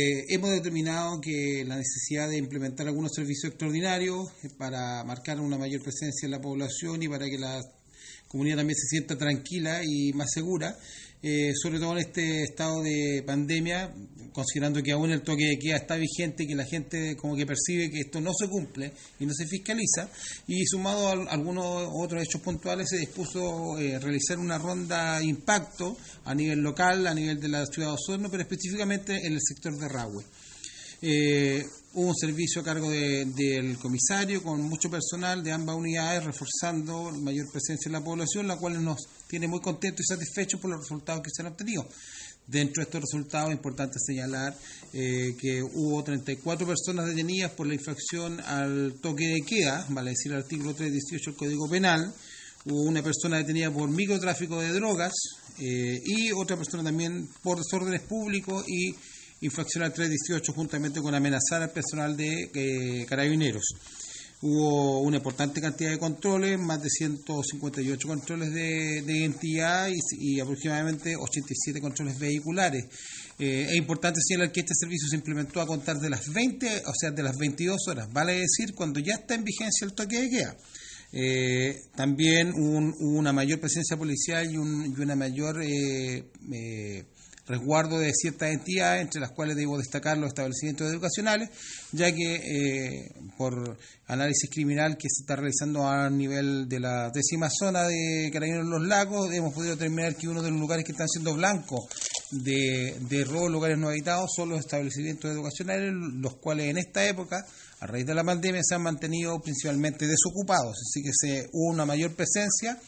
Eh, hemos determinado que la necesidad de implementar algunos servicios extraordinarios para marcar una mayor presencia en la población y para que la comunidad también se sienta tranquila y más segura, eh, sobre todo en este estado de pandemia, considerando que aún el toque de queda está vigente que la gente como que percibe que esto no se cumple y no se fiscaliza, y sumado a algunos otros hechos puntuales se dispuso eh, realizar una ronda de impacto a nivel local, a nivel de la ciudad de Osorno, pero específicamente en el sector de Rahue. Eh, hubo un servicio a cargo del comisario con mucho personal de ambas unidades, reforzando mayor presencia en la población, la cual nos tiene muy contentos y satisfechos por los resultados que se han obtenido. Dentro de estos resultados es importante señalar eh, que hubo 34 personas detenidas por la infracción al toque de queda, vale decir el artículo 318 del Código Penal, hubo una persona detenida por microtráfico de drogas eh, y otra persona también por desórdenes públicos y infracción al 318 juntamente con amenazar al personal de eh, carabineros. Hubo una importante cantidad de controles, más de 158 controles de, identidad y, aproximadamente 87 controles vehiculares. Eh, es importante señalar que este servicio se implementó a contar de las 20, o sea, de las 22 horas, vale decir, cuando ya está en vigencia el toque de queda. Eh, también hubo, una mayor presencia policial y, una mayor resguardo de ciertas entidades, entre las cuales debo destacar los establecimientos educacionales, ya que eh, por análisis criminal que se está realizando a nivel de la décima zona de Carabineros Los Lagos, hemos podido determinar que uno de los lugares que están siendo blancos de, de robo lugares no habitados son los establecimientos educacionales, los cuales en esta época, a raíz de la pandemia, se han mantenido principalmente desocupados, así que se, hubo una mayor presencia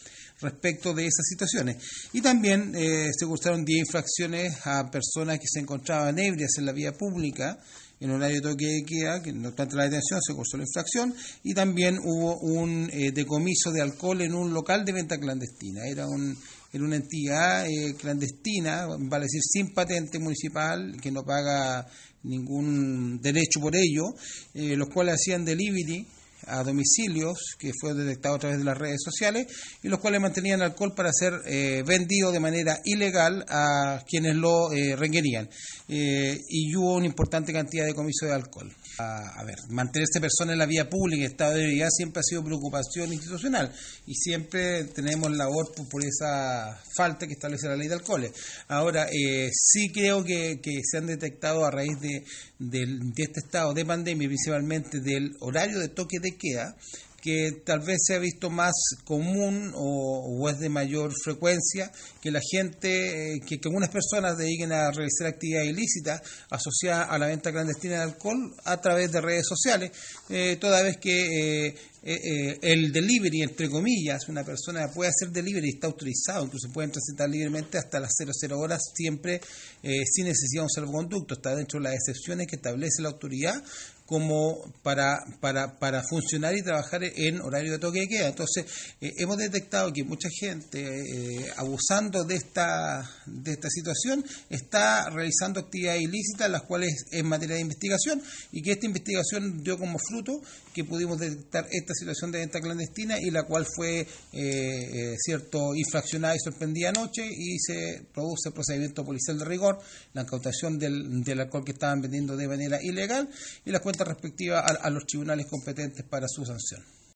respecto de esas situaciones. Y también eh, se cursaron 10 infracciones a personas que se encontraban ebrias en la vía pública en horario de toque de queda, que no obstante la detención se cursó la infracción, y también hubo un eh, decomiso de alcohol en un local de venta clandestina. Era un era una entidad eh, clandestina, vale decir, sin patente municipal, que no paga ningún derecho por ello, los cuales hacían delivery a domicilios que fue detectado a través de las redes sociales y los cuales mantenían alcohol para ser eh, vendido de manera ilegal a quienes lo eh, requerían. Eh, y hubo una importante cantidad de comiso de alcohol a, ver, mantenerse persona en la vía pública, estado de debilidad siempre ha sido preocupación institucional y siempre tenemos labor por, esa falta que establece la ley de alcoholes. Ahora, eh, sí creo que, que, se han detectado a raíz de, de, de este estado de pandemia, principalmente del horario de toque de queda, que tal vez se ha visto más común o, es de mayor frecuencia que la gente, eh, que, algunas personas dediquen a realizar actividades ilícitas asociadas a la venta clandestina de alcohol a través de redes sociales, eh, toda vez que eh, el delivery, entre comillas, una persona puede hacer delivery, está autorizado, incluso pueden transitar libremente hasta las 00 horas, siempre sin necesidad de un salvoconducto, está dentro de las excepciones que establece la autoridad como para, para, para funcionar y trabajar en horario de toque de queda. Entonces, eh, hemos detectado que mucha gente, eh, abusando de esta, de esta situación, está realizando actividades ilícitas, las cuales en materia de investigación, y que esta investigación dio como fruto que pudimos detectar esta situación de venta clandestina y la cual fue eh, cierto infraccionada y sorprendida anoche y se produce procedimiento policial de rigor, la incautación del, del alcohol que estaban vendiendo de manera ilegal y las cuentas respectiva a, los tribunales competentes para su sanción.